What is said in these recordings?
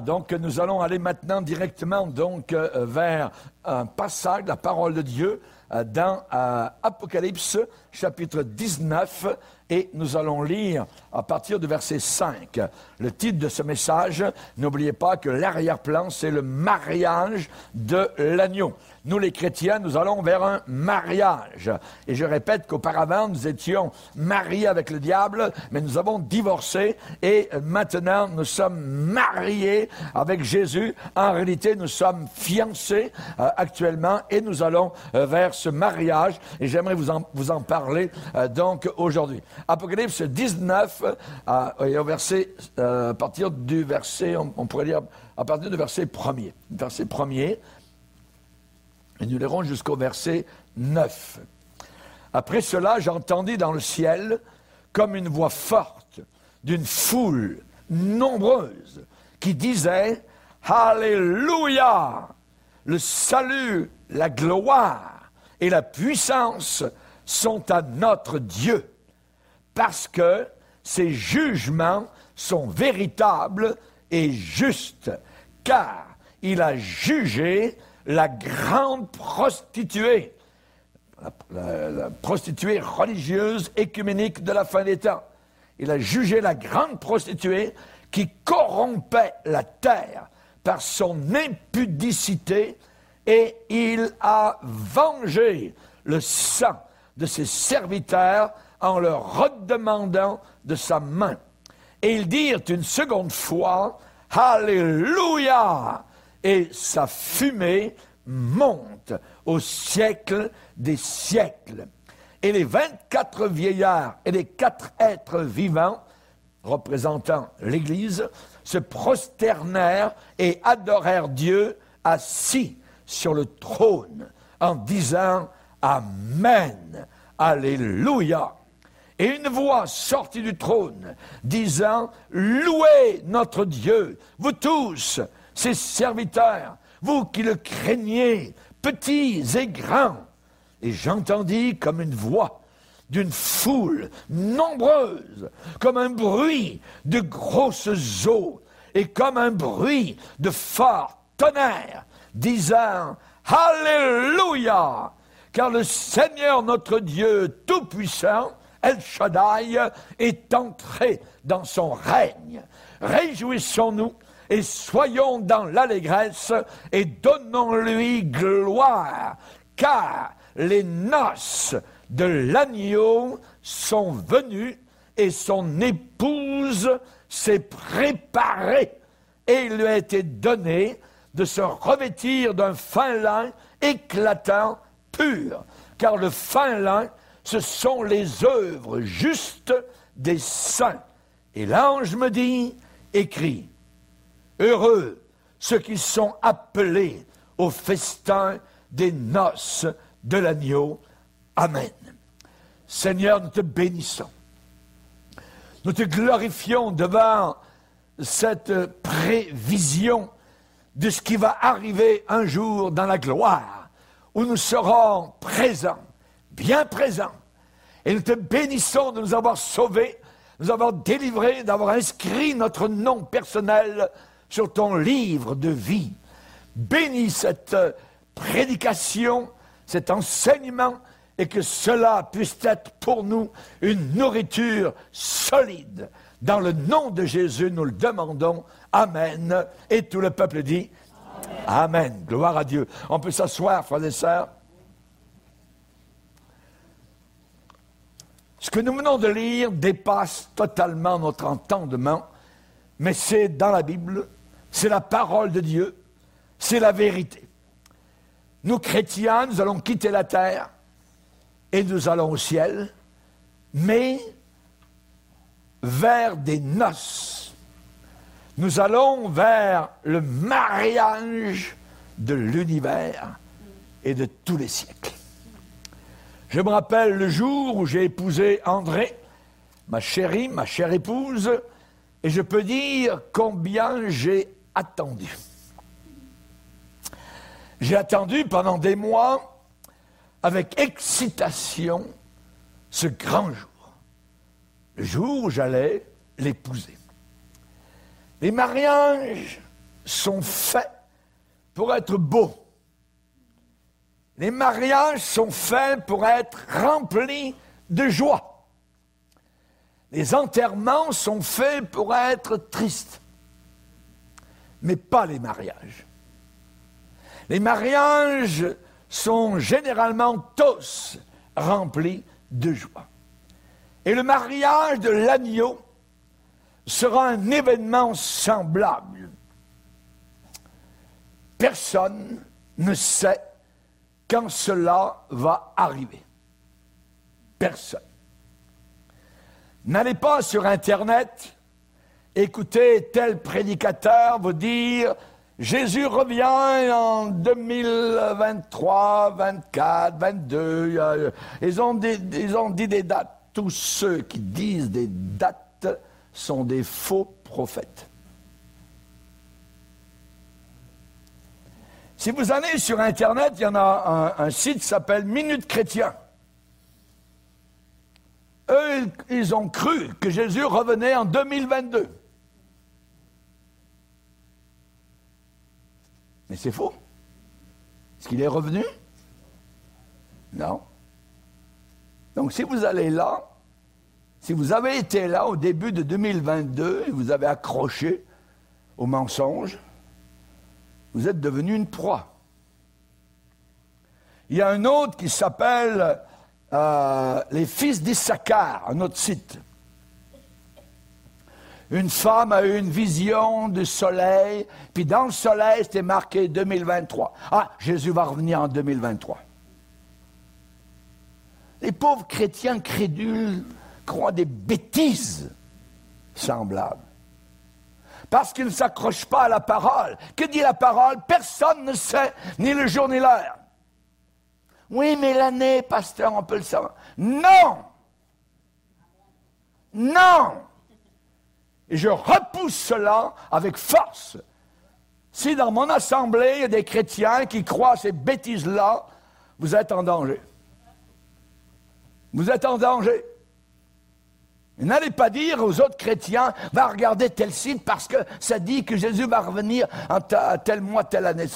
Donc nous allons aller maintenant directement euh, vers un passage, la parole de Dieu, euh, dans euh, Apocalypse chapitre 19, et nous allons lire à partir du verset 5. Le titre de ce message, n'oubliez pas que l'arrière-plan, c'est le mariage de l'agneau. Nous, les chrétiens, nous allons vers un mariage. Et je répète qu'auparavant, nous étions mariés avec le diable, mais nous avons divorcé et maintenant, nous sommes mariés avec Jésus. En réalité, nous sommes fiancés euh, actuellement et nous allons euh, vers ce mariage. Et j'aimerais vous en, parler euh, donc aujourd'hui. Apocalypse 19, et au verset, à partir du verset, on, pourrait dire, à partir du verset premier. Verset premier. Et nous lirons jusqu'au verset 9. Après cela, j'entendis dans le ciel comme une voix forte d'une foule nombreuse qui disait Alléluia Le salut, la gloire et la puissance sont à notre Dieu, parce que ses jugements sont véritables et justes, car il a jugé la grande prostituée, la, prostituée religieuse écuménique de la fin des temps. Il a jugé la grande prostituée qui corrompait la terre par son impudicité et il a vengé le sang de ses serviteurs en leur redemandant de sa main. Et ils dirent une seconde fois, Alléluia et sa fumée monte au siècle des siècles. Et les 24 vieillards et les quatre êtres vivants, représentant l'Église, se prosternèrent et adorèrent Dieu assis sur le trône en disant Amen, Alléluia. Et une voix sortit du trône disant Louez notre Dieu, vous tous, ses serviteurs, vous qui le craignez, petits et grands. Et j'entendis comme une voix d'une foule nombreuse, comme un bruit de grosses eaux, et comme un bruit de fort tonnerre, disant Alléluia, car le Seigneur notre Dieu Tout-Puissant, El Shaddai, est entré dans son règne. Réjouissons-nous et soyons dans l'allégresse et donnons-lui gloire, car les noces de l'agneau sont venues et son épouse s'est préparée et il lui a été donné de se revêtir d'un fin lin éclatant, pur, car le fin lin, ce sont les œuvres justes des saints. Et l'ange me dit, écrit, Heureux ceux qui sont appelés au festin des noces de l'agneau. Amen. Seigneur, nous te bénissons. Nous te glorifions devant cette prévision de ce qui va arriver un jour dans la gloire, où nous serons présents, bien présents. Et nous te bénissons de nous avoir sauvés, de nous avoir délivrés, d'avoir inscrit notre nom personnel sur ton livre de vie. Bénis cette prédication, cet enseignement, et que cela puisse être pour nous une nourriture solide. Dans le nom de Jésus, nous le demandons. Amen. Et tout le peuple dit Amen. Gloire à Dieu. On peut s'asseoir, frères et sœurs. Ce que nous venons de lire dépasse totalement notre entendement, mais c'est dans la Bible, c'est la parole de Dieu, c'est la vérité. Nous, chrétiens, nous allons quitter la terre et nous allons au ciel, mais vers des noces. Nous allons vers le mariage de l'univers et de tous les siècles. Je me rappelle le jour où j'ai épousé André, ma chérie, ma chère épouse, et je peux dire combien j'ai attendu. J'ai attendu pendant des mois avec excitation ce grand jour, le jour où j'allais l'épouser. Les mariages sont faits pour être beaux. Les mariages sont faits pour être remplis de joie. Les enterrements sont faits pour être tristes, mais pas les mariages. Les mariages sont généralement tous remplis de joie. Et le mariage de l'agneau sera un événement semblable. Personne ne sait quand cela va arriver. Personne. N'allez pas sur Internet écouter tel prédicateur vous dire Jésus revient en 2023, 24, 22. Ils ont, ils ont dit des dates. Tous ceux qui disent des dates sont des faux prophètes. Si vous allez sur Internet, il y en a un, site qui s'appelle Minute Chrétien. Eux, ils ont cru que Jésus revenait en 2022. Mais c'est faux. Est-ce qu'il est revenu? Non. Donc si vous allez là, si vous avez été là au début de 2022 et vous avez accroché au mensonge, vous êtes devenu une proie. Il y a un autre qui s'appelle euh, Les Fils d'Issachar, un autre site. Une femme a eu une vision du soleil, puis dans le soleil, c'était marqué 2023. Ah, Jésus va revenir en 2023. Les pauvres chrétiens crédules croient des bêtises semblables parce qu'ils ne s'accrochent pas à la parole. Que dit la parole? Personne ne sait, ni le jour ni l'heure. Oui, mais l'année, pasteur, on peut le savoir. Non Non Et je repousse cela avec force. Si dans mon assemblée, il y a des chrétiens qui croient ces bêtises-là, vous êtes en danger. Vous êtes en danger. N'allez pas dire aux autres chrétiens, va regarder tel site parce que ça dit que Jésus va revenir en tel mois, telle année.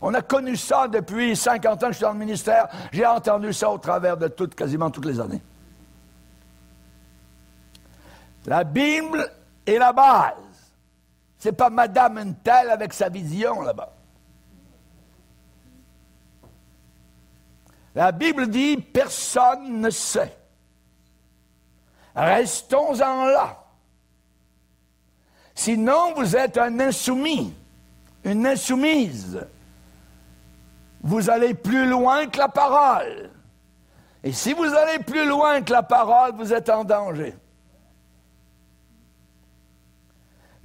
On a connu ça depuis 50 ans que je suis dans le ministère. J'ai entendu ça au travers de toutes, quasiment toutes les années. La Bible est la base. C'est pas Madame Untel avec sa vision là-bas. La Bible dit personne ne sait. Restons-en là. Sinon, vous êtes un insoumis, une insoumise. Vous allez plus loin que la parole. Et si vous allez plus loin que la parole, vous êtes en danger.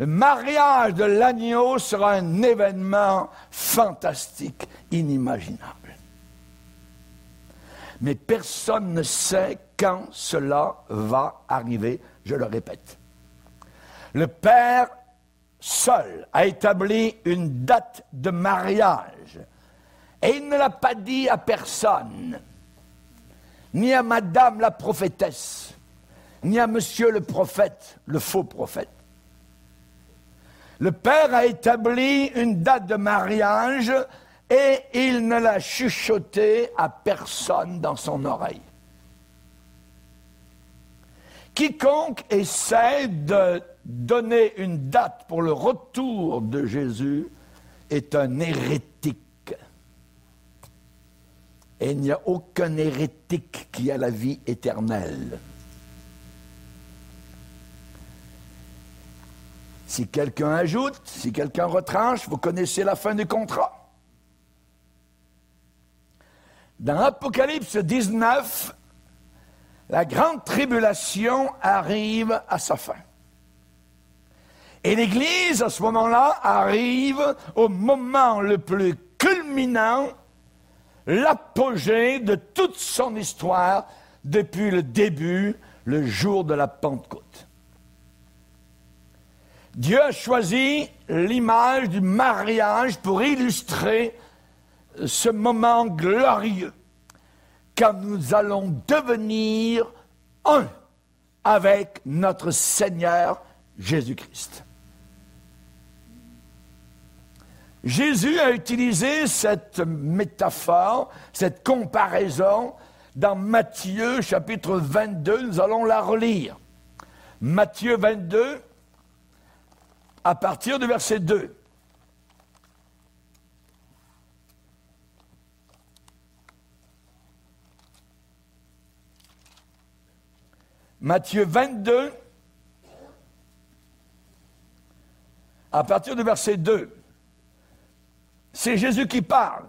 Le mariage de l'agneau sera un événement fantastique, inimaginable mais personne ne sait quand cela va arriver, je le répète. Le Père seul a établi une date de mariage. Et il ne l'a pas dit à personne, ni à Madame la prophétesse, ni à Monsieur le prophète, le faux prophète. Le Père a établi une date de mariage et il ne l'a chuchoté à personne dans son oreille. Quiconque essaie de donner une date pour le retour de Jésus est un hérétique. Et il n'y a aucun hérétique qui a la vie éternelle. Si quelqu'un ajoute, si quelqu'un retranche, vous connaissez la fin du contrat. Dans Apocalypse 19, la grande tribulation arrive à sa fin. Et l'Église, à ce moment-là, arrive au moment le plus culminant, l'apogée de toute son histoire depuis le début, le jour de la Pentecôte. Dieu a choisi l'image du mariage pour illustrer ce moment glorieux quand nous allons devenir un avec notre Seigneur Jésus-Christ. Jésus a utilisé cette métaphore, cette comparaison dans Matthieu chapitre 22. Nous allons la relire. Matthieu 22, à partir du verset 2. Matthieu 22, à partir du verset 2. C'est Jésus qui parle.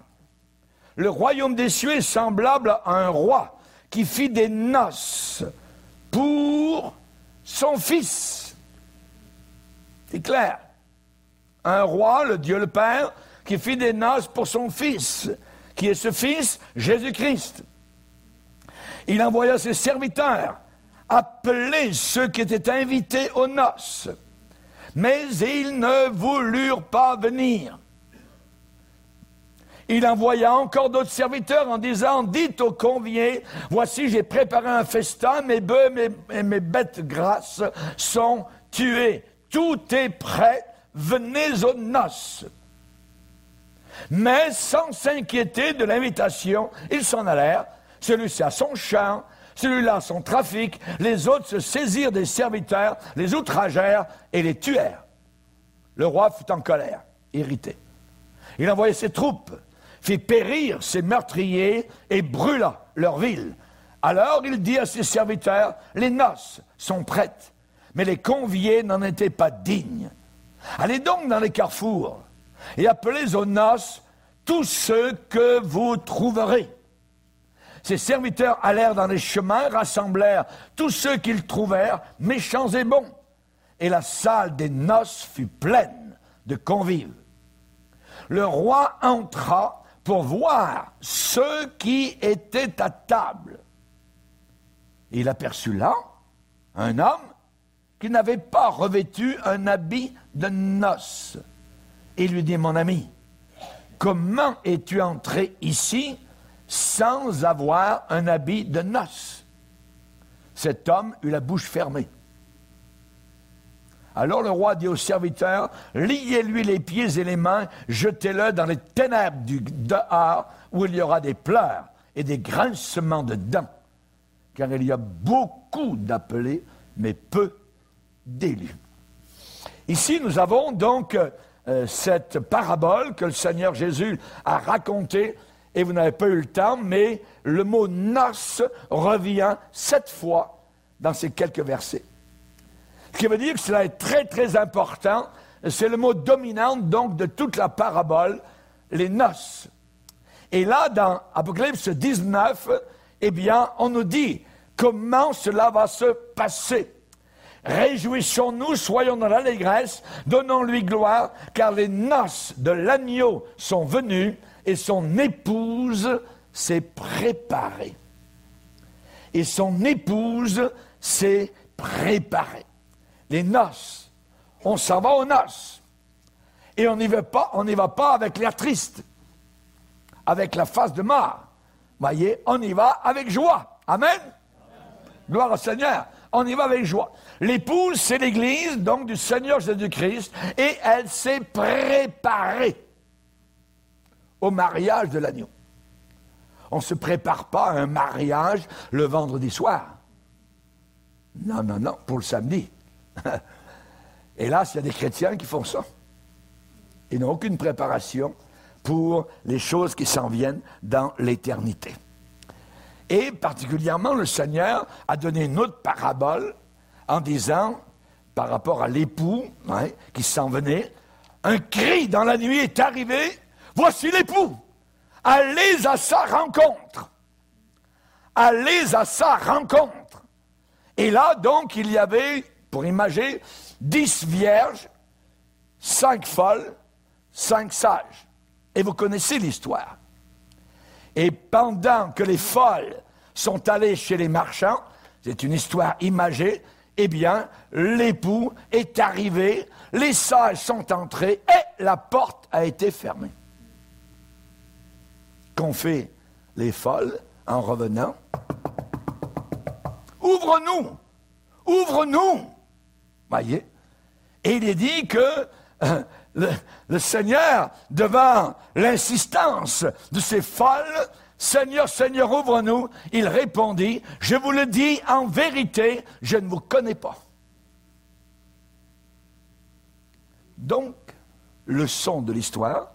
Le royaume des cieux est semblable à un roi qui fit des noces pour son fils. C'est clair. Un roi, le Dieu le Père, qui fit des noces pour son fils. Qui est ce fils Jésus-Christ. Il envoya ses serviteurs appeler ceux qui étaient invités aux noces. Mais ils ne voulurent pas venir. Il envoya encore d'autres serviteurs en disant, dites aux conviés, voici j'ai préparé un festin, mes bœufs et mes bêtes grasses sont tués. Tout est prêt, venez aux noces. Mais sans s'inquiéter de l'invitation, ils s'en allèrent, celui-ci à son champ, celui-là son trafic, les autres se saisirent des serviteurs, les outragèrent et les tuèrent. Le roi fut en colère, irrité. Il envoya ses troupes, fit périr ses meurtriers et brûla leur ville. Alors il dit à ses serviteurs, les noces sont prêtes, mais les conviés n'en étaient pas dignes. Allez donc dans les carrefours et appelez aux noces tous ceux que vous trouverez. Ses serviteurs allèrent dans les chemins, rassemblèrent tous ceux qu'ils trouvèrent, méchants et bons. Et la salle des noces fut pleine de convives. Le roi entra pour voir ceux qui étaient à table. Il aperçut là un homme qui n'avait pas revêtu un habit de noces. Et lui dit, mon ami, comment es-tu entré ici sans avoir un habit de noces? Cet homme eut la bouche fermée. Alors le roi dit au serviteur, liez-lui les pieds et les mains, jetez-le dans les ténèbres du dehors, où il y aura des pleurs et des grincements de dents, car il y a beaucoup d'appelés, mais peu d'élus. Ici, nous avons donc euh, cette parabole que le Seigneur Jésus a racontée et vous n'avez pas eu le temps, mais le mot noce revient sept fois dans ces quelques versets. Ce qui veut dire que cela est très très important. C'est le mot dominant donc de toute la parabole, les noces. Et là, dans Apocalypse 19, eh bien, on nous dit comment cela va se passer. Réjouissons-nous, soyons dans l'allégresse, donnons-lui gloire, car les noces de l'agneau sont venues et son épouse s'est préparée. Et son épouse s'est préparée. Les noces, on s'en va aux noces. Et on n'y va pas, va pas avec l'air triste, avec la face de mort. Voyez, on y va avec joie. Amen. Gloire au Seigneur. On y va avec joie. L'épouse, c'est l'Église, donc du Seigneur Jésus-Christ, et elle s'est préparée au mariage de l'agneau. On ne se prépare pas à un mariage le vendredi soir. Non, non, non, pour le samedi. Hélas, il y a des chrétiens qui font ça. Ils n'ont aucune préparation pour les choses qui s'en viennent dans l'éternité. Et particulièrement, le Seigneur a donné une autre parabole en disant, par rapport à l'époux hein, qui s'en venait, un cri dans la nuit est arrivé, voici l'époux, allez à sa rencontre. Allez à sa rencontre. Et là, donc, il y avait, pour imaginer, dix vierges, cinq folles, cinq sages. Et vous connaissez l'histoire. Et pendant que les folles sont allées chez les marchands, c'est une histoire imagée, eh bien, l'époux est arrivé, les sages sont entrés et la porte a été fermée. Qu'ont fait les folles en revenant Ouvre-nous Ouvre-nous! Voyez Et il est dit que euh, le, Seigneur, devant l'insistance de ces folles, Seigneur, Seigneur, ouvre-nous, il répondit, je vous le dis en vérité, je ne vous connais pas. Donc, leçon de l'histoire,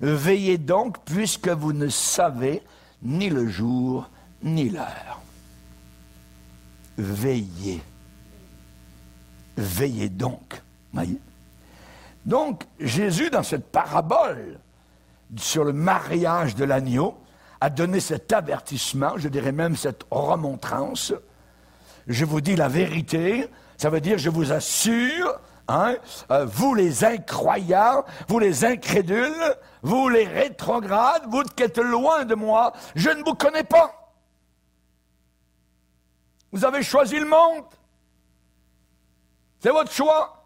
veillez donc puisque vous ne savez ni le jour ni l'heure. Veillez. Veillez donc. Donc, Jésus, dans cette parabole sur le mariage de l'agneau, a donné cet avertissement, je dirais même cette remontrance. Je vous dis la vérité, ça veut dire, je vous assure, hein, euh, vous les incroyants, vous les incrédules, vous les rétrogrades, vous qui êtes loin de moi, je ne vous connais pas. Vous avez choisi le monde. C'est votre choix.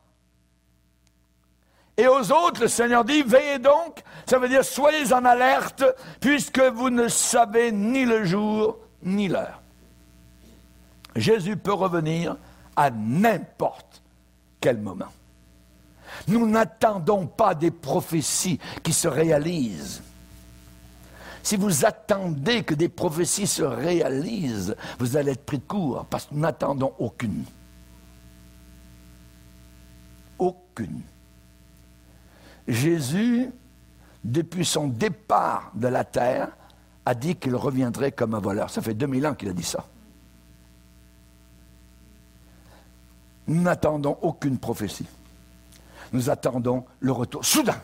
Et aux autres, le Seigneur dit, veillez donc, ça veut dire soyez en alerte, puisque vous ne savez ni le jour ni l'heure. Jésus peut revenir à n'importe quel moment. Nous n'attendons pas des prophéties qui se réalisent. Si vous attendez que des prophéties se réalisent, vous allez être pris de court, parce que nous n'attendons aucune. Aucune. Jésus, depuis son départ de la terre, a dit qu'il reviendrait comme un voleur. Ça fait 2000 ans qu'il a dit ça. Nous n'attendons aucune prophétie. Nous attendons le retour soudain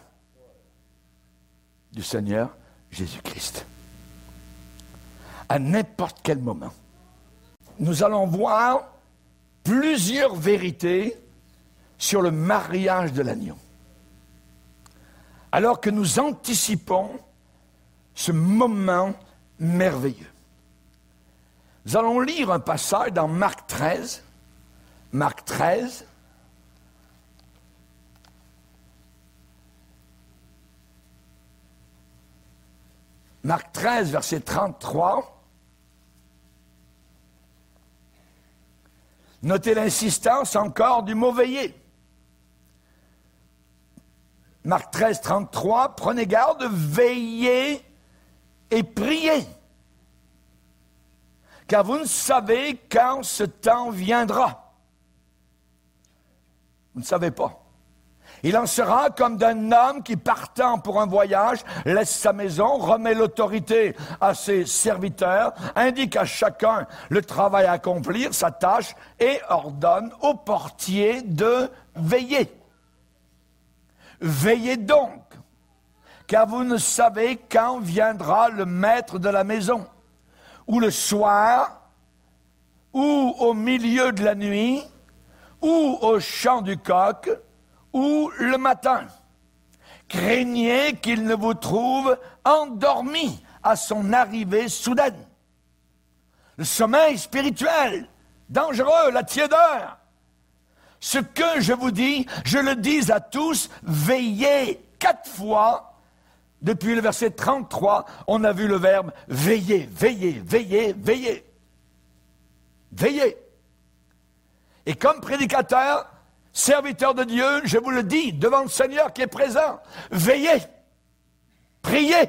du Seigneur Jésus-Christ. À n'importe quel moment. Nous allons voir plusieurs vérités sur le mariage de l'agneau alors que nous anticipons ce moment merveilleux. Nous allons lire un passage dans Marc 13. Marc 13. Marc 13, verset 33. Notez l'insistance encore du mot veiller. Marc 13, 33, prenez garde, veillez et priez. Car vous ne savez quand ce temps viendra. Vous ne savez pas. Il en sera comme d'un homme qui, partant pour un voyage, laisse sa maison, remet l'autorité à ses serviteurs, indique à chacun le travail à accomplir, sa tâche, et ordonne au portier de veiller. Veillez donc, car vous ne savez quand viendra le maître de la maison, ou le soir, ou au milieu de la nuit, ou au chant du coq, ou le matin. Craignez qu'il ne vous trouve endormi à son arrivée soudaine. Le sommeil spirituel, dangereux, la tiédeur, ce que je vous dis, je le dis à tous, veillez quatre fois, depuis le verset 33, on a vu le verbe veiller, veiller, veiller, veiller. Veiller. Et comme prédicateur, serviteur de Dieu, je vous le dis devant le Seigneur qui est présent, veillez, priez.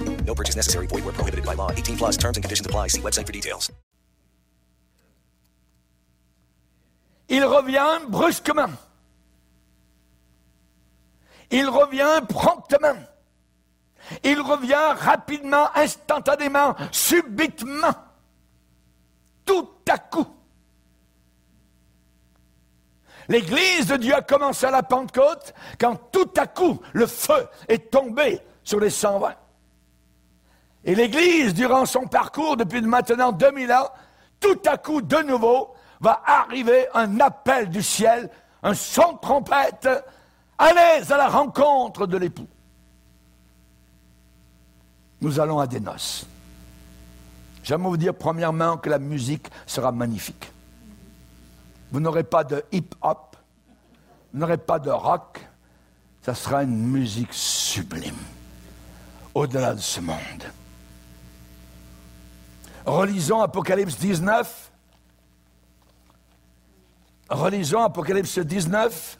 No purchase necessary. Prohibited by law. 18 plus terms and conditions apply. See website for details. Il revient brusquement. Il revient promptement. Il revient rapidement, instantanément, subitement, tout à coup. L'Église de Dieu a commencé à la Pentecôte quand tout à coup le feu est tombé sur les 120. Et l'Église, durant son parcours depuis maintenant 2000 ans, tout à coup, de nouveau, va arriver un appel du ciel, un son de trompette, allez à la rencontre de l'époux. Nous allons à des noces. J'aimerais vous dire premièrement que la musique sera magnifique. Vous n'aurez pas de hip-hop, vous n'aurez pas de rock, ça sera une musique sublime, au-delà de ce monde. Relisons Apocalypse 19. Relisons Apocalypse 19.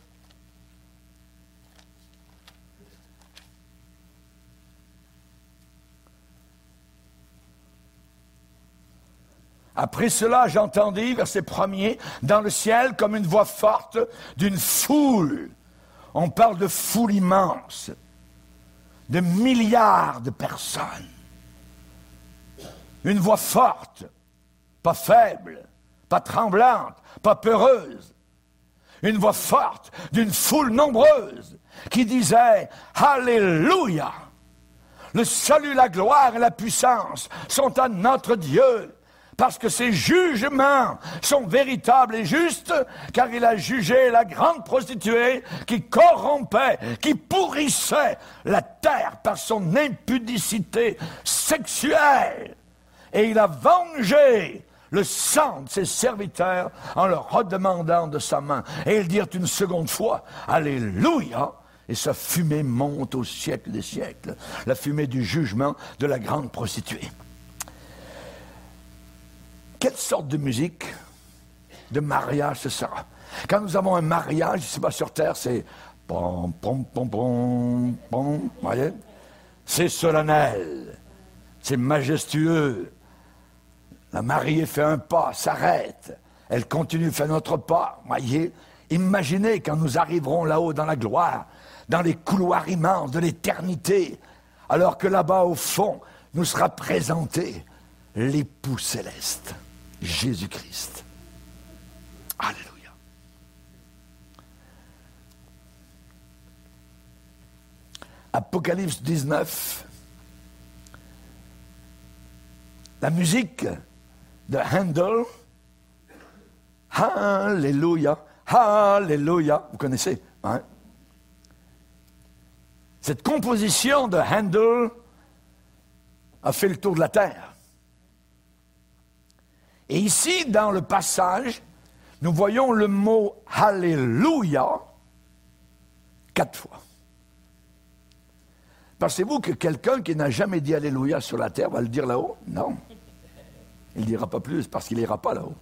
Après cela, j'entendis, verset premier, dans le ciel comme une voix forte d'une foule. On parle de foule immense, de milliards de personnes. Une voix forte, pas faible, pas tremblante, pas peureuse. Une voix forte d'une foule nombreuse qui disait Alléluia. Le salut, la gloire et la puissance sont à notre Dieu parce que ses jugements sont véritables et justes, car il a jugé la grande prostituée qui corrompait, qui pourrissait la terre par son impudicité sexuelle. Et il a vengé le sang de ses serviteurs en leur redemandant de sa main. Et ils dirent une seconde fois, Alléluia, et sa fumée monte au siècle des siècles, la fumée du jugement de la grande prostituée. Quelle sorte de musique de mariage ce sera? Quand nous avons un mariage, ici bas sur terre, c'est pom pom pom pom pom, voyez? C'est solennel, c'est majestueux. La mariée fait un pas, s'arrête, elle continue, fait notre pas, voyez Imaginez quand nous arriverons là-haut dans la gloire, dans les couloirs immenses de l'éternité, alors que là-bas au fond nous sera présenté l'époux céleste. Jésus-Christ. Alléluia. Apocalypse 19. La musique de Handel. Alléluia. Alléluia. Vous connaissez, hein? Cette composition de Handel a fait le tour de la terre. Et ici, dans le passage, nous voyons le mot Alléluia quatre fois. Pensez-vous que quelqu'un qui n'a jamais dit Alléluia sur la terre va le dire là-haut? Non. Il ne dira pas plus parce qu'il n'ira pas là-haut.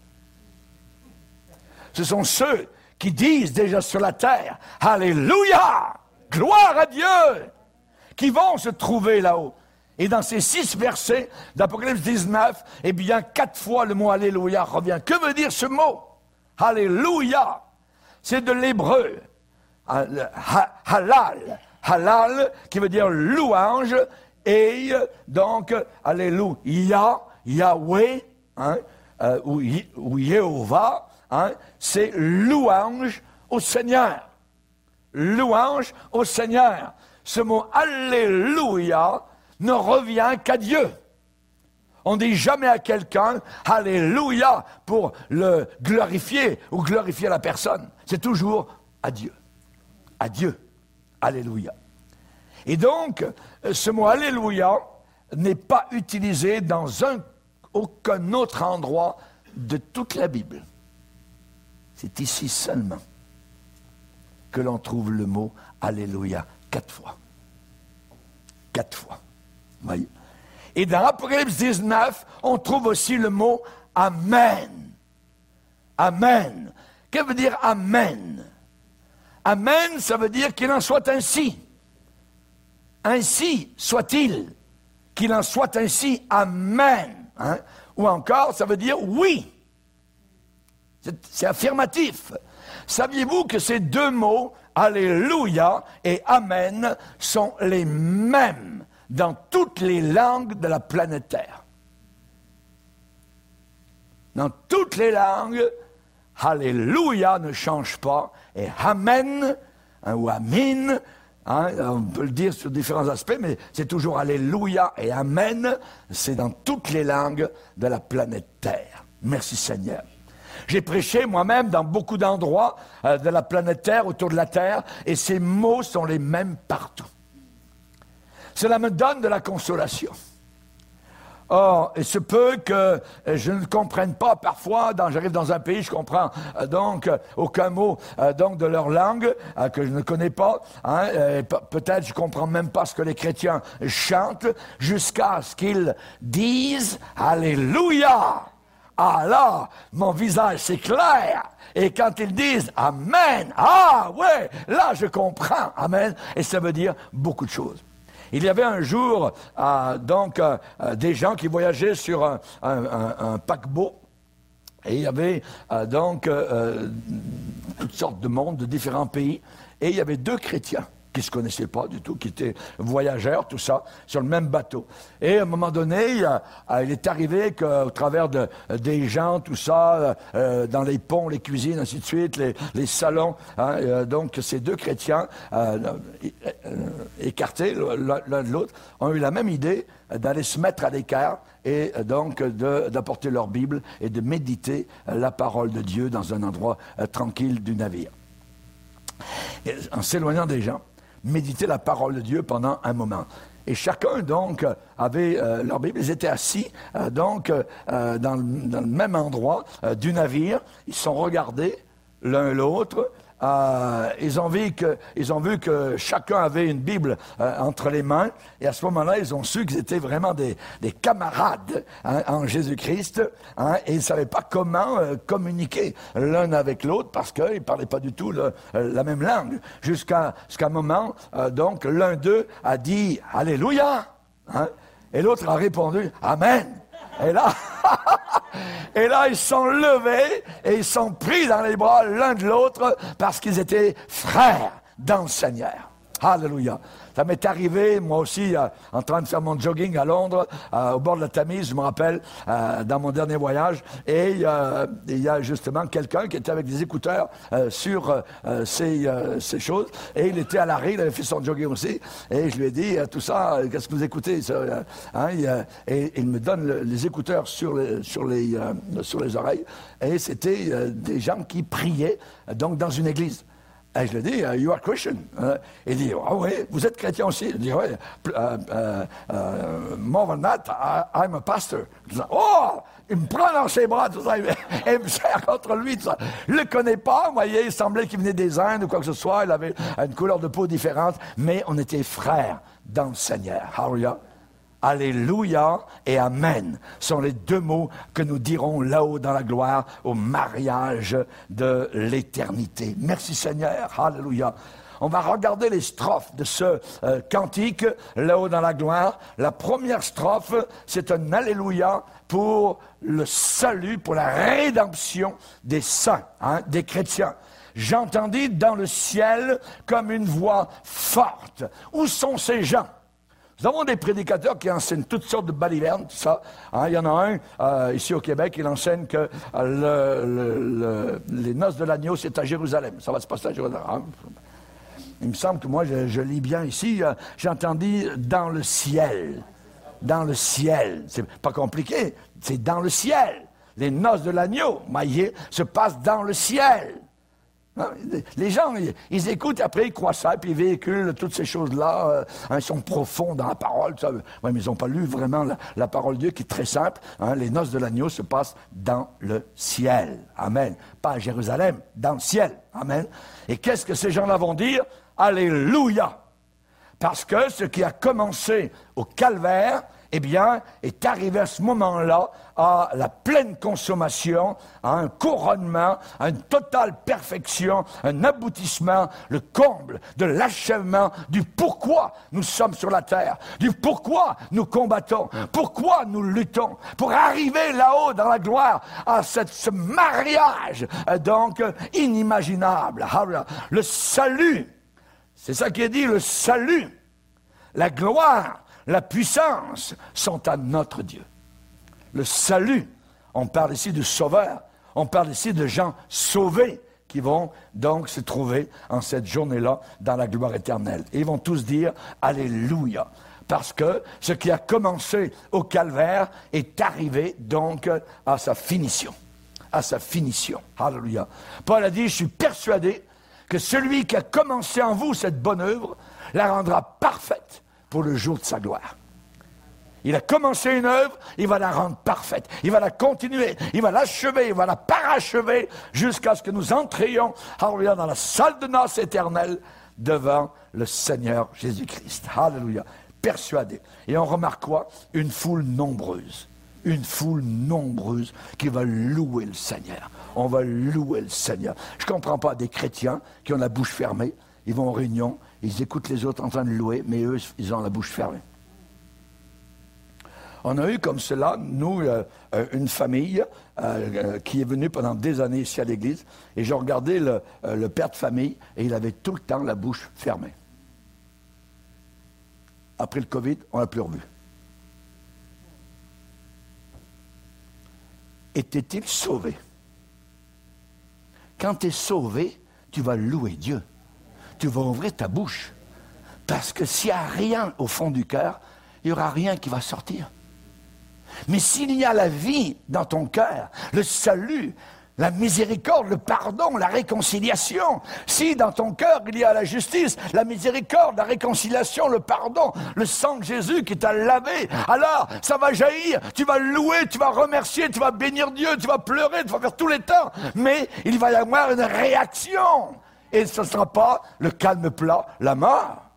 Ce sont ceux qui disent déjà sur la terre Alléluia Gloire à Dieu qui vont se trouver là-haut. Et dans ces six versets d'Apocalypse 19, eh bien, quatre fois le mot Alléluia revient. Que veut dire ce mot? Alléluia C'est de l'hébreu. Halal. Halal, qui veut dire louange. Et donc, Alléluia, Yahweh, hein, euh, ou, ou hein, c'est louange au Seigneur. Louange au Seigneur. Ce mot Alléluia ne revient qu'à Dieu. On ne dit jamais à quelqu'un Alléluia pour le glorifier ou glorifier la personne. C'est toujours à Dieu. À Dieu. Alléluia. Et donc, ce mot Alléluia n'est pas utilisé dans un, aucun autre endroit de toute la Bible. C'est ici seulement que l'on trouve le mot Alléluia quatre fois. Quatre fois. Et dans Apocalypse 19, on trouve aussi le mot Amen. Amen. Que veut dire Amen Amen, ça veut dire qu'il en soit ainsi. Ainsi soit-il. Qu'il en soit ainsi. Amen. Hein? Ou encore, ça veut dire oui. C'est affirmatif. Saviez-vous que ces deux mots, Alléluia et Amen, sont les mêmes dans toutes les langues de la planète Terre? Dans toutes les langues, Alléluia ne change pas et Amen hein, ou Amin, hein, on peut le dire sur différents aspects, mais c'est toujours Alléluia et Amen, c'est dans toutes les langues de la planète Terre. Merci Seigneur. J'ai prêché moi-même dans beaucoup d'endroits euh, de la planète Terre, autour de la Terre, et ces mots sont les mêmes partout. Cela me donne de la consolation. Or, il se peut que euh, je ne comprenne pas parfois, j'arrive dans un pays, je comprends euh, donc euh, aucun mot donc de leur langue que je ne connais pas. Hein, Peut-être je comprends même pas ce que les chrétiens chantent jusqu'à ce qu'ils disent Alléluia. Ah là, mon visage s'éclaire. Et quand ils disent Amen, ah ouais, là je comprends. Amen. Et ça veut dire beaucoup de choses. Il y avait un jour euh, donc euh, euh, des gens qui voyageaient sur un, paquebot. Et il y avait donc toutes sortes de monde de différents pays. Et il y avait deux chrétiens qui ne se connaissaient pas du tout, qui étaient voyageurs, tout ça, sur le même bateau. Et à un moment donné, il, euh, est arrivé qu'au travers de, des gens, tout ça, euh, dans les ponts, les cuisines, ainsi de suite, les, salons, hein, euh, donc ces deux chrétiens, écartés l'un de l'autre, ont eu la même idée d'aller se mettre à l'écart et donc d'apporter leur Bible et de méditer la parole de Dieu dans un endroit tranquille du navire. en s'éloignant des gens, méditer la parole de Dieu pendant un moment. Et chacun, donc, avait euh, leur Bible. Ils étaient assis, euh, donc, euh, dans, le, même endroit du navire. Ils sont regardés l'un l'autre. Euh, ils, ont vu que, chacun avait une Bible euh, entre les mains, et à ce moment-là, ils ont su qu'ils étaient vraiment des, des camarades hein, en Jésus-Christ, hein, et ils ne savaient pas comment euh, communiquer l'un avec l'autre parce qu'ils ne parlaient pas du tout le, la même langue. Jusqu'à jusqu'à un moment, donc, l'un d'eux a dit Alléluia, hein, et l'autre a répondu Amen. Et là, et là, ils sont levés et ils sont pris dans les bras l'un de l'autre parce qu'ils étaient frères dans le Seigneur. Alléluia. Ça m'est arrivé, moi aussi, euh, en train de faire mon jogging à Londres, euh, au bord de la Tamise, je me rappelle, euh, dans mon dernier voyage. Et il y a justement quelqu'un qui était avec des écouteurs sur ces, choses. Et il était à l'arrêt, il avait fait son jogging aussi. Et je lui ai dit, tout ça, qu'est-ce que vous écoutez hein, Et il me donne les écouteurs sur les, sur les, sur les oreilles. Et c'était des gens qui priaient, donc dans une église. Et je lui dis, uh, You are Christian. Uh, il dit, Ah oui, vous êtes chrétien aussi. Je dis, Oui, uh, more than that, I'm a pastor. Oh, il me prend dans ses bras, tout ça, il, me serre contre lui, tout ça. Je le connais pas, vous voyez, il semblait qu'il venait des Indes ou quoi que ce soit, il avait une couleur de peau différente, mais on était frères dans le Seigneur. Hallelujah. Alléluia et Amen sont les deux mots que nous dirons là-haut dans la gloire au mariage de l'éternité. Merci Seigneur. Alléluia. On va regarder les strophes de ce euh, cantique là-haut dans la gloire. La première strophe, c'est un Alléluia pour le salut, pour la rédemption des saints, hein, des chrétiens. J'entendis dans le ciel comme une voix forte. Où sont ces gens? Nous avons des prédicateurs qui enseignent toutes sortes de balivernes, tout ça. Hein, il y en a un euh, ici au Québec, il enseigne que euh, le, les noces de l'agneau, c'est à Jérusalem. Ça va se passer à Jérusalem. Hein. Il me semble que moi, je, lis bien ici, euh, j'ai entendu dans le ciel. Dans le ciel. C'est pas compliqué, c'est dans le ciel. Les noces de l'agneau, voyez, se passent dans le ciel. Les gens, ils, écoutent, après ils croient ça, puis ils véhiculent toutes ces choses-là. euh, hein, ils sont profonds dans la parole. ça. Ouais, mais ils n'ont pas lu vraiment la, la parole de Dieu qui est très simple. hein. les noces de l'agneau se passent dans le ciel. Amen. Pas à Jérusalem, dans le ciel. Amen. Et qu'est-ce que ces gens-là vont dire? Alléluia. Parce que ce qui a commencé au calvaire, eh bien, est arrivé à ce moment-là à la pleine consommation, à un couronnement, à une totale perfection, un aboutissement, le comble de l'achèvement du pourquoi nous sommes sur la terre, du pourquoi nous combattons, pourquoi nous luttons, pour arriver là-haut dans la gloire à ce mariage, euh, donc, inimaginable. Hallelujah. Le salut, c'est ça qui est dit, le salut, la gloire, la puissance sont à notre Dieu. Le salut, on parle ici de sauveur, on parle ici de gens sauvés qui vont donc se trouver en cette journée-là dans la gloire éternelle. Et ils vont tous dire Alléluia. Parce que ce qui a commencé au calvaire est arrivé donc à sa finition. À sa finition. Alléluia. Paul a dit, je suis persuadé que celui qui a commencé en vous cette bonne œuvre la rendra parfaite pour le jour de sa gloire. Il a commencé une œuvre, il va la rendre parfaite, il va la continuer, il va l'achever, il va la parachever jusqu'à ce que nous entrions alléluia, dans la salle de noces éternelle devant le Seigneur Jésus-Christ. Alléluia. Persuadé. Et on remarque quoi? Une foule nombreuse. Une foule nombreuse qui va louer le Seigneur. On va louer le Seigneur. Je ne comprends pas des chrétiens qui ont la bouche fermée. Ils vont en réunion, ils écoutent les autres en train de louer, mais eux, ils ont la bouche fermée. On a eu comme cela, nous, euh, euh, une famille euh, qui est venue pendant des années ici à l'église, et j'ai regardé le, père de famille, et il avait tout le temps la bouche fermée. Après le Covid, on l'a plus revu. Était-il sauvé? Quand tu es sauvé, tu vas louer Dieu. Tu vas ouvrir ta bouche. Parce que s'il n'y a rien au fond du cœur, il n'y aura rien qui va sortir. Mais s'il y a la vie dans ton cœur, le salut, la miséricorde, le pardon, la réconciliation, si dans ton cœur il y a la justice, la miséricorde, la réconciliation, le pardon, le sang de Jésus qui t'a lavé, alors ça va jaillir, tu vas louer, tu vas remercier, tu vas bénir Dieu, tu vas pleurer, tu vas faire tous les temps, mais il va y avoir une réaction. Et ce ne sera pas le calme plat, la mort.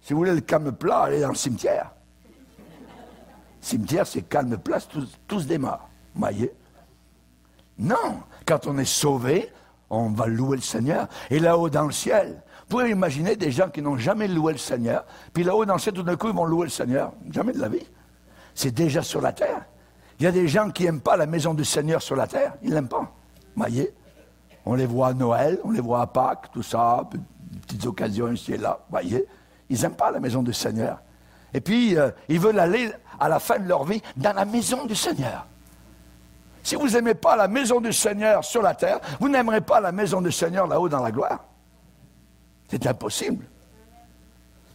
Si vous voulez le calme plat, allez dans le cimetière. Cimetière, c'est calme plat, tous, tous des morts. Non, quand on est sauvé, on va louer le Seigneur. Et là-haut dans le ciel, vous pouvez imaginer des gens qui n'ont jamais loué le Seigneur, puis là-haut dans le ciel, tout d'un coup, ils vont louer le Seigneur. Jamais de la vie. C'est déjà sur la terre. Il y a des gens qui n'aiment pas la maison du Seigneur sur la terre. Ils ne l'aiment pas. Voyez? On les voit à Noël, on les voit à Pâques, tout ça, des petites occasions ici et là. Voyez Ils n'aiment pas la maison du Seigneur. Et puis, euh, ils veulent aller à la fin de leur vie dans la maison du Seigneur. Si vous n'aimez pas la maison du Seigneur sur la terre, vous n'aimerez pas la maison du Seigneur là-haut dans la gloire. C'est impossible.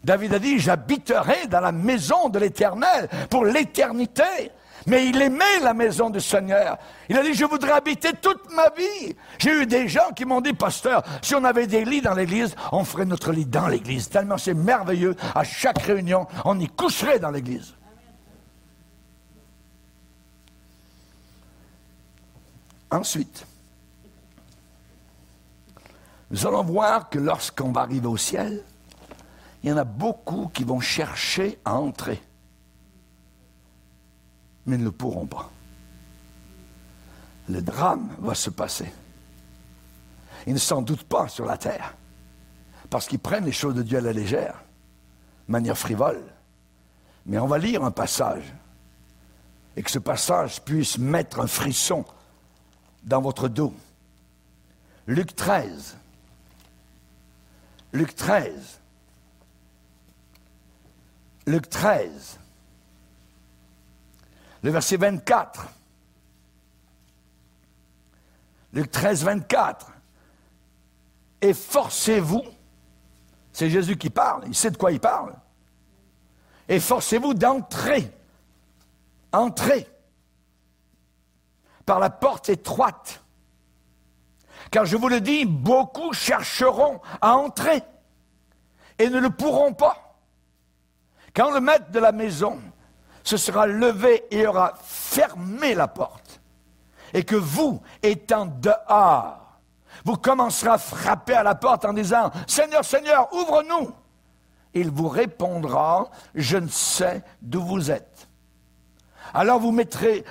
David a dit, j'habiterai dans la maison de l'Éternel pour l'éternité. Mais il aimait la maison du Seigneur. Il a dit, je voudrais habiter toute ma vie. J'ai eu des gens qui m'ont dit, pasteur, si on avait des lits dans l'église, on ferait notre lit dans l'église. Tellement c'est merveilleux. À chaque réunion, on y coucherait dans l'église. Ensuite, nous allons voir que lorsqu'on va arriver au ciel, il y en a beaucoup qui vont chercher à entrer, mais ne le pourront pas. Le drame va se passer. Ils ne s'en doutent pas sur la terre, parce qu'ils prennent les choses de Dieu à la légère, de manière frivole. Mais on va lire un passage, et que ce passage puisse mettre un frisson dans votre dos. Luc 13. Luc 13. Luc 13. Le verset 24. Luc 13, 24. Efforcez-vous C'est Jésus qui parle, il sait de quoi il parle. Efforcez-vous d'entrer. Entrez par la porte étroite. Car je vous le dis, beaucoup chercheront à entrer et ne le pourront pas. Quand le maître de la maison se sera levé et aura fermé la porte, et que vous, étant dehors, vous commencerez à frapper à la porte en disant, Seigneur, Seigneur, ouvre-nous. Il vous répondra, je ne sais d'où vous êtes. Alors vous,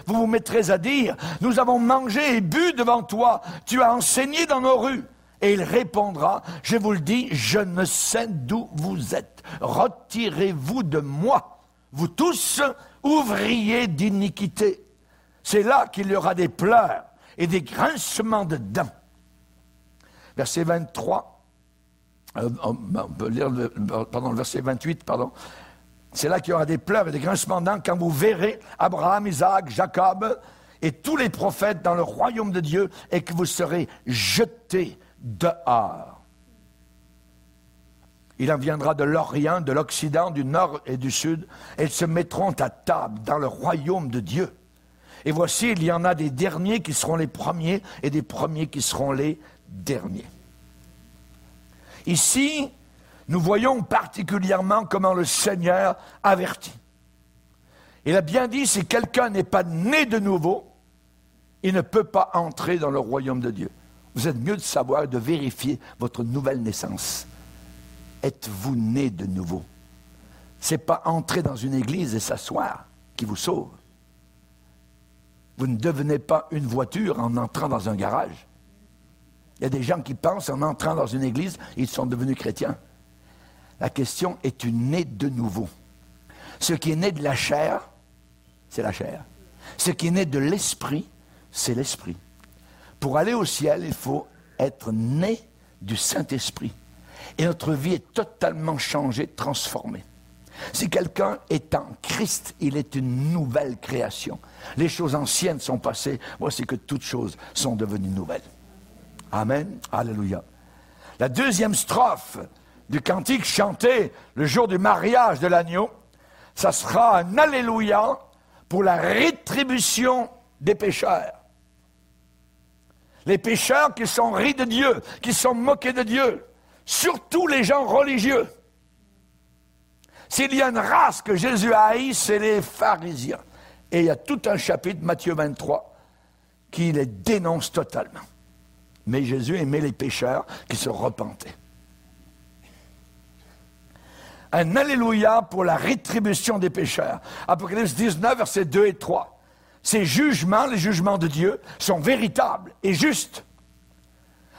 vous mettrez à dire, nous avons mangé et bu devant toi, tu as enseigné dans nos rues. Et il répondra, je vous le dis, je ne sais d'où vous êtes. Retirez-vous de moi, vous tous, ouvriers d'iniquité. C'est là qu'il y aura des pleurs et des grincements de dents. Verset 23, euh, on peut lire le, le verset 28, pardon. C'est là qu'il y aura des pleurs et des grincements de dents quand vous verrez Abraham, Isaac, Jacob et tous les prophètes dans le royaume de Dieu et que vous serez jetés dehors. Il en viendra de l'Orient, de l'Occident, du Nord et du Sud, et se mettront à table dans le royaume de Dieu. Et voici, il y en a des derniers qui seront les premiers et des premiers qui seront les derniers. Ici, nous voyons particulièrement comment le Seigneur avertit. Il a bien dit, si quelqu'un n'est pas né de nouveau, il ne peut pas entrer dans le royaume de Dieu. Vous êtes mieux de savoir, de vérifier votre nouvelle naissance. Êtes-vous né de nouveau? Ce n'est pas entrer dans une église et s'asseoir qui vous sauve. Vous ne devenez pas une voiture en entrant dans un garage. Il y a des gens qui pensent en entrant dans une église, ils sont devenus chrétiens. La question est une né de nouveau? Ce qui est né de la chair, c'est la chair. Ce qui est né de l'esprit, c'est l'esprit. Pour aller au ciel, il faut être né du Saint-Esprit. Et notre vie est totalement changée, transformée. Si quelqu'un est en Christ, il est une nouvelle création. Les choses anciennes sont passées, voici que toutes choses sont devenues nouvelles. Amen. Alléluia. La deuxième strophe du cantique chanté le jour du mariage de l'agneau, ça sera un Alléluia pour la rétribution des pécheurs. Les pécheurs qui sont ris de Dieu, qui sont moqués de Dieu, surtout les gens religieux. S'il y a une race que Jésus a c'est les pharisiens. Et il y a tout un chapitre, Matthieu 23, qui les dénonce totalement. Mais Jésus aimait les pécheurs qui se repentaient. Un Alléluia pour la rétribution des pécheurs. Apocalypse 19, versets 2 et 3. Ces jugements, les jugements de Dieu, sont véritables et justes.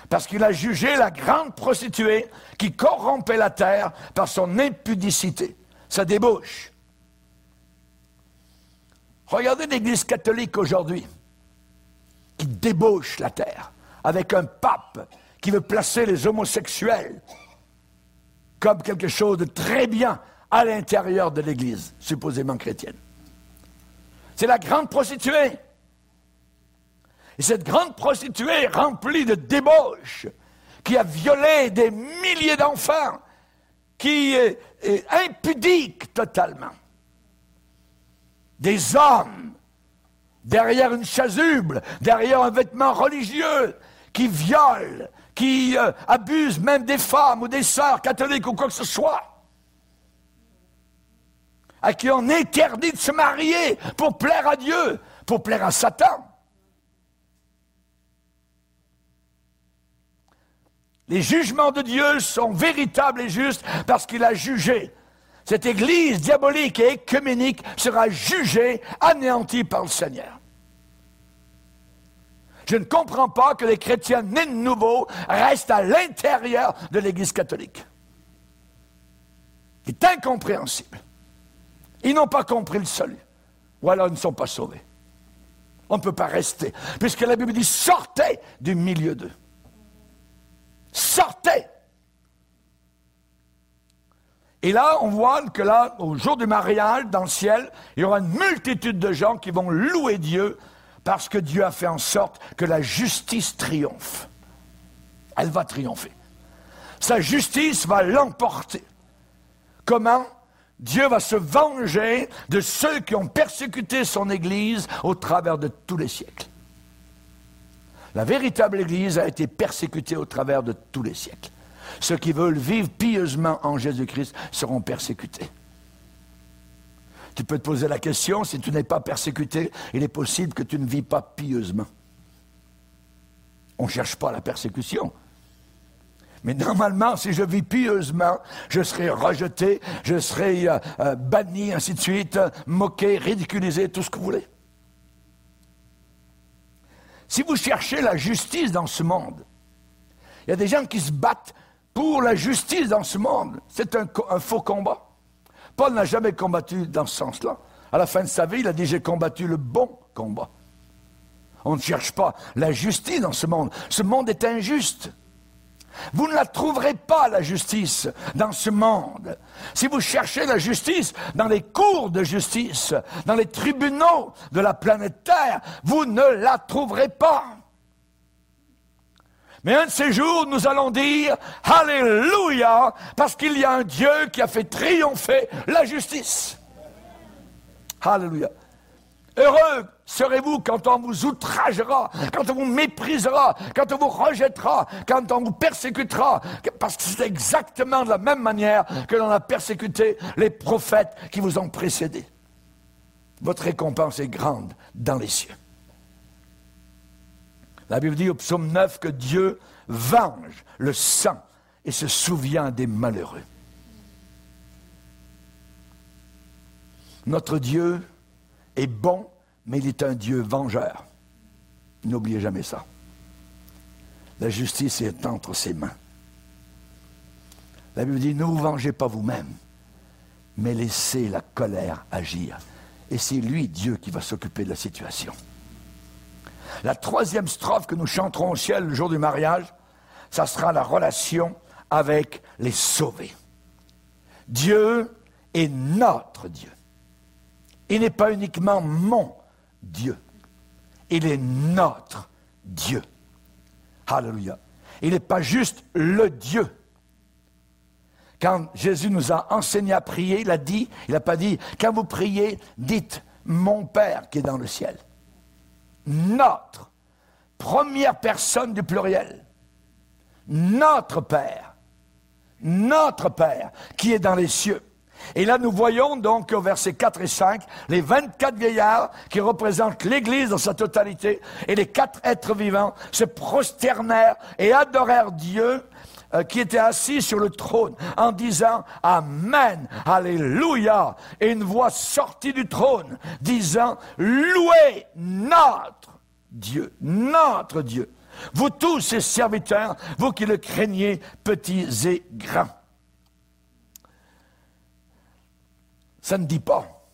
Parce qu'il a jugé la grande prostituée qui corrompait la terre par son impudicité, sa débauche. Regardez l'Église catholique aujourd'hui, qui débauche la terre, avec un pape qui veut placer les homosexuels comme quelque chose de très bien à l'intérieur de l'Église, supposément chrétienne. C'est la grande prostituée. Et cette grande prostituée remplie de débauche, qui a violé des milliers d'enfants, qui est, est impudique totalement. Des hommes derrière une chasuble, derrière un vêtement religieux, qui violent, qui euh, abusent même des femmes ou des sœurs catholiques ou quoi que ce soit, à qui on interdit de se marier pour plaire à Dieu, pour plaire à Satan. Les jugements de Dieu sont véritables et justes parce qu'il a jugé. Cette église diabolique et écuménique sera jugée, anéantie par le Seigneur. Je ne comprends pas que les chrétiens nés de nouveau restent à l'intérieur de l'église catholique. C'est incompréhensible. Ils n'ont pas compris le salut. Ou alors ils ne sont pas sauvés. On ne peut pas rester. Puisque la Bible dit sortez du milieu d'eux. Sortez. Et là, on voit que là, au jour du mariage, dans le ciel, il y aura une multitude de gens qui vont louer Dieu parce que Dieu a fait en sorte que la justice triomphe. Elle va triompher. sa justice va l'emporter. Comment? Dieu va se venger de ceux qui ont persécuté son Église au travers de tous les siècles. La véritable Église a été persécutée au travers de tous les siècles. Ceux qui veulent vivre pieusement en Jésus-Christ seront persécutés. Tu peux te poser la question, si tu n'es pas persécuté, il est possible que tu ne vis pas pieusement. On ne cherche pas la persécution. Mais normalement, si je vis pieusement, je serai rejeté, je serai euh, euh, banni, ainsi de suite, moqué, ridiculisé, tout ce que vous voulez. Si vous cherchez la justice dans ce monde, il y a des gens qui se battent pour la justice dans ce monde. C'est un, faux combat. Paul n'a jamais combattu dans ce sens-là. À la fin de sa vie, il a dit J'ai combattu le bon combat. On ne cherche pas la justice dans ce monde. Ce monde est injuste. Vous ne la trouverez pas, la justice, dans ce monde. Si vous cherchez la justice dans les cours de justice, dans les tribunaux de la planète Terre, vous ne la trouverez pas. Mais un de ces jours, nous allons dire Alléluia, parce qu'il y a un Dieu qui a fait triompher la justice. Alléluia. Heureux serez-vous quand on vous outragera, quand on vous méprisera, quand on vous rejettera, quand on vous persécutera, parce que c'est exactement de la même manière que l'on a persécuté les prophètes qui vous ont précédés. Votre récompense est grande dans les cieux. La Bible dit au psaume 9 que Dieu venge le sang et se souvient des malheureux. Notre Dieu est bon, mais il est un Dieu vengeur. N'oubliez jamais ça. La justice est entre ses mains. La Bible dit, ne vous vengez pas vous-même, mais laissez la colère agir. Et c'est lui, Dieu, qui va s'occuper de la situation. La troisième strophe que nous chanterons au ciel le jour du mariage, ça sera la relation avec les sauvés. Dieu est notre Dieu. Il n'est pas uniquement mon Dieu. Il est notre Dieu. Alléluia. Il n'est pas juste le Dieu. Quand Jésus nous a enseigné à prier, il a dit, il n'a pas dit, quand vous priez, dites mon Père qui est dans le ciel. Notre. Première personne du pluriel. Notre Père. Notre Père qui est dans les cieux. Et là, nous voyons donc au verset 4 et 5 les 24 vieillards qui représentent l'Église dans sa totalité et les quatre êtres vivants se prosternèrent et adorèrent Dieu euh, qui était assis sur le trône en disant Amen, Alléluia. Et une voix sortit du trône disant Louez notre Dieu, notre Dieu. Vous tous ses serviteurs, vous qui le craignez, petits et grands. Ça ne dit pas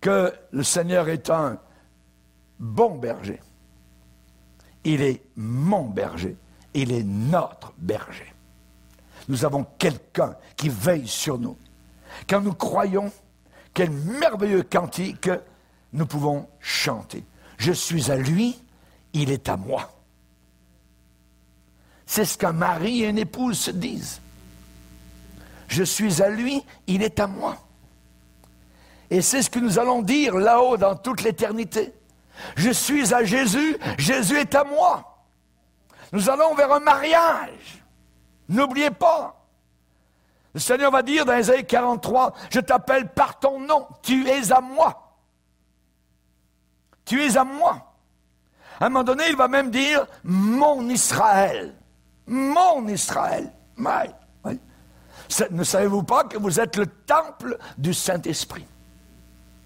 que le Seigneur est un bon berger. Il est mon berger. Il est notre berger. Nous avons quelqu'un qui veille sur nous. Quand nous croyons, quel merveilleux cantique nous pouvons chanter. Je suis à lui, il est à moi. C'est ce qu'un mari et une épouse se disent. Je suis à lui, il est à moi. Et c'est ce que nous allons dire là-haut dans toute l'éternité. Je suis à Jésus, Jésus est à moi. Nous allons vers un mariage. N'oubliez pas. Le Seigneur va dire dans Ésaïe 43, je t'appelle par ton nom, tu es à moi. Tu es à moi. À un moment donné, il va même dire mon Israël. Mon Israël. Ne savez-vous pas que vous êtes le temple du Saint-Esprit?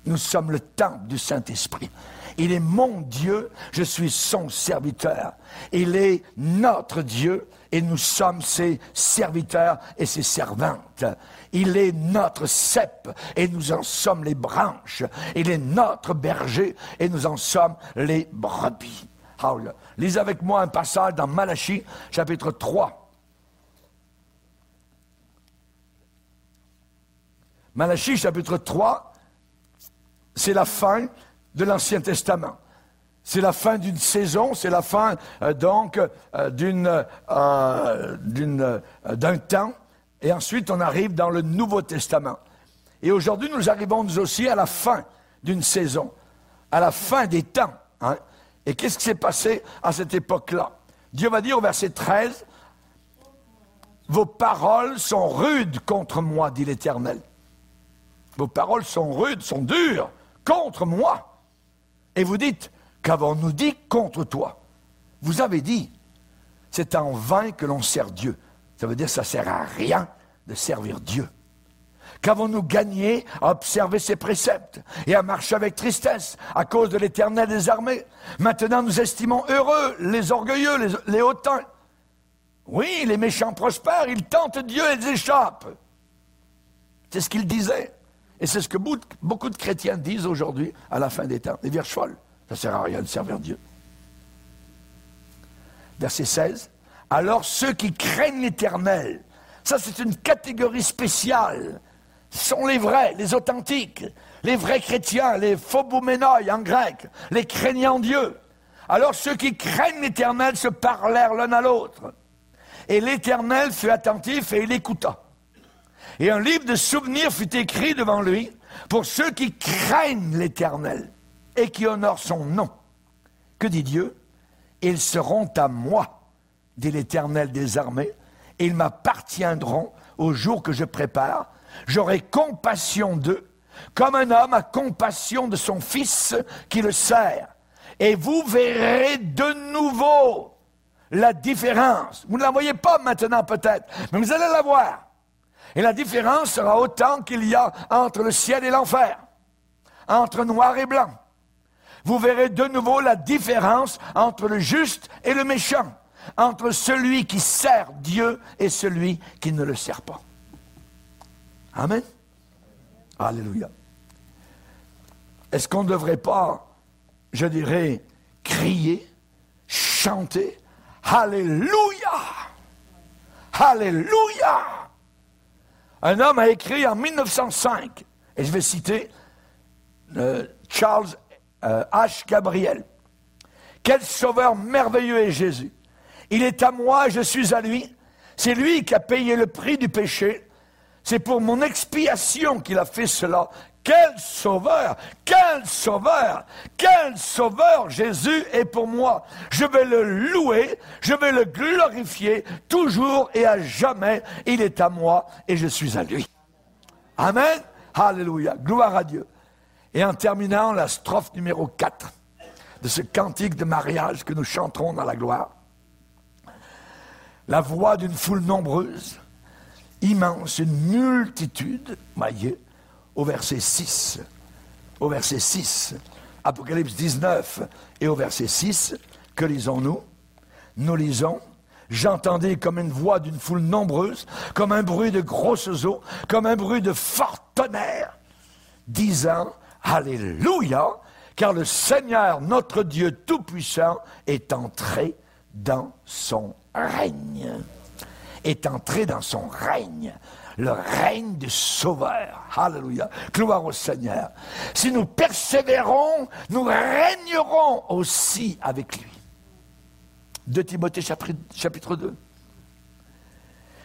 Nous sommes le temple du Saint-Esprit. Il est mon Dieu, je suis son serviteur. Il est notre Dieu et nous sommes ses serviteurs et ses servantes. Il est notre cep et nous en sommes les branches. Il est notre berger et nous en sommes les brebis. Lisez avec moi un passage dans Malachie, chapitre 3. Malachie, chapitre 3, c'est la fin de l'Ancien Testament. C'est la fin d'une saison, c'est la fin euh, donc euh, euh, d'un temps. Et ensuite, on arrive dans le Nouveau Testament. Et aujourd'hui, nous arrivons nous aussi à la fin d'une saison, à la fin des temps. hein. Et qu'est-ce qui s'est passé à cette époque-là? Dieu va dire au verset 13, Vos paroles sont rudes contre moi, dit l'Éternel. Vos paroles sont rudes, sont dures contre moi. Et vous dites, qu'avons-nous dit contre toi? Vous avez dit, c'est en vain que l'on sert Dieu. Ça veut dire que ça ne sert à rien de servir Dieu. Qu'avons-nous gagné à observer ses préceptes et à marcher avec tristesse à cause de l'éternel des armées? Maintenant nous estimons heureux les orgueilleux, les, hautains. Oui, les méchants prospèrent, ils tentent Dieu et ils échappent. C'est ce qu'il disait. Et c'est ce que beaucoup- de chrétiens disent aujourd'hui à la fin des temps. Les vierges folles. Ça ne sert à rien de servir Dieu. Verset 16. Alors ceux qui craignent l'éternel, ça c'est une catégorie spéciale, sont les vrais, les authentiques, les vrais chrétiens, les phobouménoi en grec, les craignants Dieu. Alors ceux qui craignent l'éternel se parlèrent l'un à l'autre. Et l'éternel fut attentif et il écouta. Et un livre de souvenirs fut écrit devant lui pour ceux qui craignent l'Éternel et qui honorent son nom. Que dit Dieu? Ils seront à moi, dit l'Éternel des armées, et ils m'appartiendront au jour que je prépare. J'aurai compassion d'eux, comme un homme a compassion de son fils qui le sert. Et vous verrez de nouveau la différence. Vous ne la voyez pas maintenant peut-être, mais vous allez la voir. Et la différence sera autant qu'il y a entre le ciel et l'enfer, entre noir et blanc. Vous verrez de nouveau la différence entre le juste et le méchant, entre celui qui sert Dieu et celui qui ne le sert pas. Amen. Alléluia. Est-ce qu'on ne devrait pas, je dirais, crier, chanter, Alléluia Alléluia Un homme a écrit en 1905, et je vais citer euh, Charles euh, H. Gabriel. Quel sauveur merveilleux est Jésus. Il est à moi, je suis à lui. C'est lui qui a payé le prix du péché. C'est pour mon expiation qu'il a fait cela. Quel sauveur, quel sauveur, quel sauveur Jésus est pour moi. Je vais le louer, je vais le glorifier toujours et à jamais. Il est à moi et je suis à lui. Amen. Alléluia. Gloire à Dieu. Et en terminant la strophe numéro 4 de ce cantique de mariage que nous chanterons dans la gloire, la voix d'une foule nombreuse, immense, une multitude, au verset 6, au verset 6, Apocalypse 19 et au verset 6, que lisons-nous? Nous lisons J'entendais comme une voix d'une foule nombreuse, comme un bruit de grosses eaux, comme un bruit de fort tonnerre, disant Alléluia, car le Seigneur, notre Dieu Tout-Puissant, est entré dans son règne. Est entré dans son règne. Le règne du Sauveur. Alléluia. Gloire au Seigneur. Si nous persévérons, nous régnerons aussi avec lui. De Timothée chapitre, chapitre 2.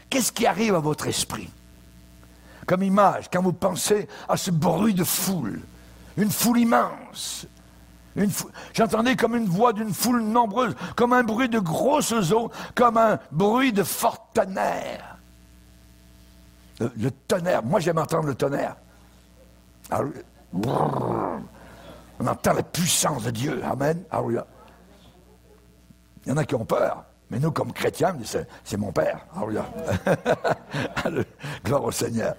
Qu'est-ce qui arrive à votre esprit comme image quand vous pensez à ce bruit de foule Une foule immense. J'entendais comme une voix d'une foule nombreuse, comme un bruit de grosses eaux, comme un bruit de fort tonnerre. Le, tonnerre, moi j'aime entendre le tonnerre. On entend la puissance de Dieu. Amen. Il y en a qui ont peur. Mais nous, comme chrétiens, c'est, mon Père. Gloire au Seigneur.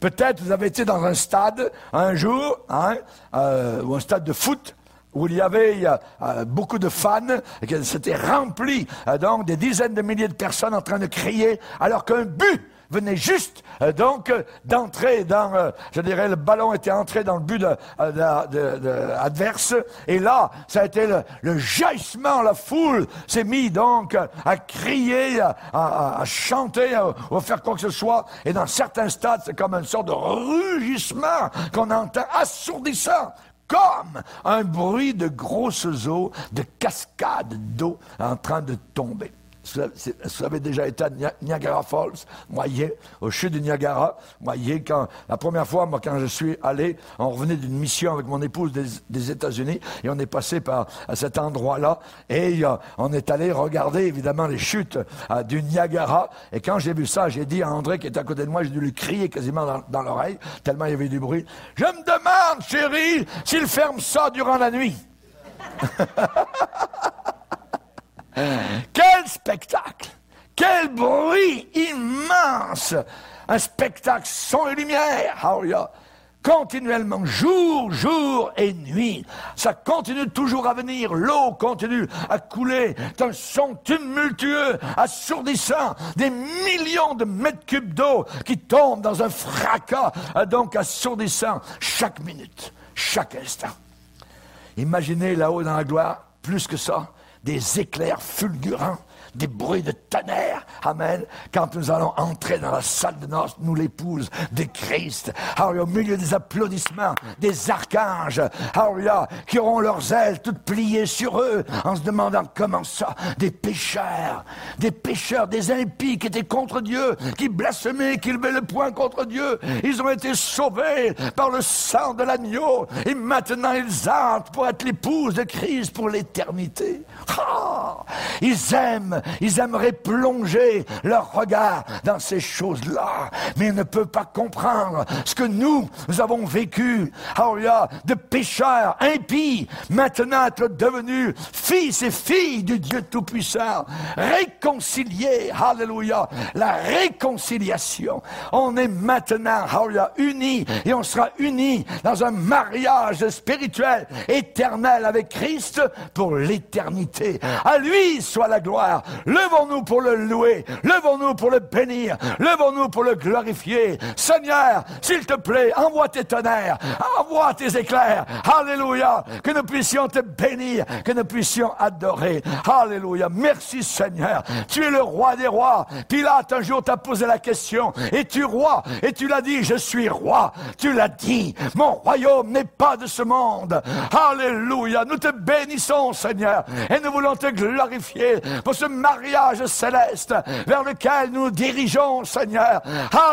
Peut-être vous avez été dans un stade un jour, hein, euh, ou un stade de foot, où il y avait euh, euh, beaucoup de fans, et que c'était rempli, donc des dizaines de milliers de personnes en train de crier, alors qu'un but venait juste euh, donc euh, d'entrer dans, euh, je dirais, le ballon était entré dans le but de, adverse, et là, ça a été le, jaillissement, la foule s'est mis donc à crier, à chanter, à, à faire quoi que ce soit, et dans certains stades, c'est comme une sorte de rugissement qu'on entend assourdissant. comme un bruit de grosses eaux, de cascades d'eau en train de tomber. Vous avez déjà été à Niagara Falls, voyez, au chute du Niagara. voyez, quand, la première fois, moi, quand je suis allé, on revenait d'une mission avec mon épouse des, États-Unis et on est passé par à cet endroit-là et euh, on est allé regarder évidemment les chutes euh, du Niagara. Et quand j'ai vu ça, j'ai dit à André qui était à côté de moi, j'ai dû lui crier quasiment dans, dans l'oreille, tellement il y avait du bruit. Je me demande, chérie, s'il ferme ça durant la nuit. Quel spectacle Quel bruit immense. Un spectacle son et lumière continuellement, jour, jour et nuit. Ça continue toujours à venir, l'eau continue à couler, c'est un son tumultueux, assourdissant, des millions de mètres cubes d'eau qui tombent dans un fracas, donc assourdissant, chaque minute, chaque instant. Imaginez là-haut dans la gloire, plus que ça, des éclairs fulgurants des bruits de tonnerre. Amen. Quand nous allons entrer dans la salle de noces, nous l'épouse de Christ. Au milieu des applaudissements, des archanges. Qui auront leurs ailes toutes pliées sur eux en se demandant comment ça. Des pécheurs. Des pécheurs, des impies qui étaient contre Dieu, qui blasphémaient, qui levaient le poing contre Dieu. Ils ont été sauvés par le sang de l'agneau. Et maintenant ils entrent pour être l'épouse de Christ pour l'éternité. Ah! Ils aiment ils aimeraient plonger leur regard dans ces choses-là, mais ils ne peuvent pas comprendre ce que nous, nous avons vécu, a de pécheurs impies, maintenant être devenus fils et filles du Dieu Tout-Puissant, réconciliés, alléluia, la réconciliation. On est maintenant, hallelujah, unis et on sera unis dans un mariage spirituel éternel avec Christ pour l'éternité. À lui soit la gloire Levons-nous pour le louer. Levons-nous pour le bénir. Levons-nous pour le glorifier. Seigneur, s'il te plaît, envoie tes tonnerres. Envoie tes éclairs. Alléluia. Que nous puissions te bénir. Que nous puissions adorer. Alléluia. Merci Seigneur. Tu es le roi des rois. Pilate un jour t'a posé la question. Es-tu roi? Et tu l'as dit, je suis roi. Tu l'as dit. Mon royaume n'est pas de ce monde. Alléluia. Nous te bénissons Seigneur. Et nous voulons te glorifier pour ce mariage céleste vers lequel nous dirigeons, Seigneur.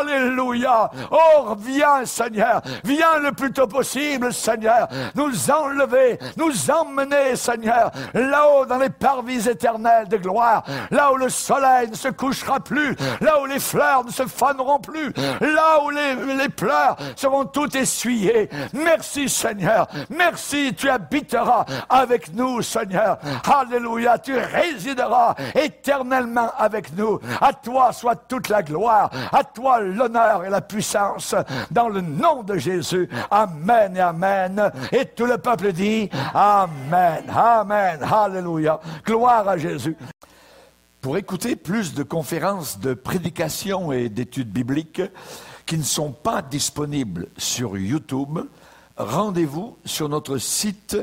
Alléluia. Oh, viens, Seigneur. Viens le plus tôt possible, Seigneur. Nous enlever, nous emmener, Seigneur, là-haut dans les parvis éternels de gloire, là où le soleil ne se couchera plus, là où les fleurs ne se faneront plus, là où les, les pleurs seront toutes essuyées. Merci, Seigneur. Merci, tu habiteras avec nous, Seigneur. Alléluia. Tu résideras éternellement avec nous. À toi soit toute la gloire, à toi l'honneur et la puissance, dans le nom de Jésus. Amen et Amen. Et tout le peuple dit Amen, Amen, Alléluia. Gloire à Jésus. Pour écouter plus de conférences de prédication et d'études bibliques qui ne sont pas disponibles sur YouTube, rendez-vous sur notre site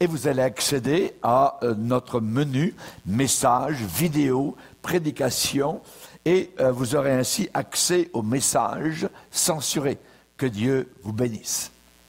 et vous allez accéder à euh, notre menu messages, vidéos, prédications et euh, vous aurez ainsi accès aux messages censurés. Que Dieu vous bénisse.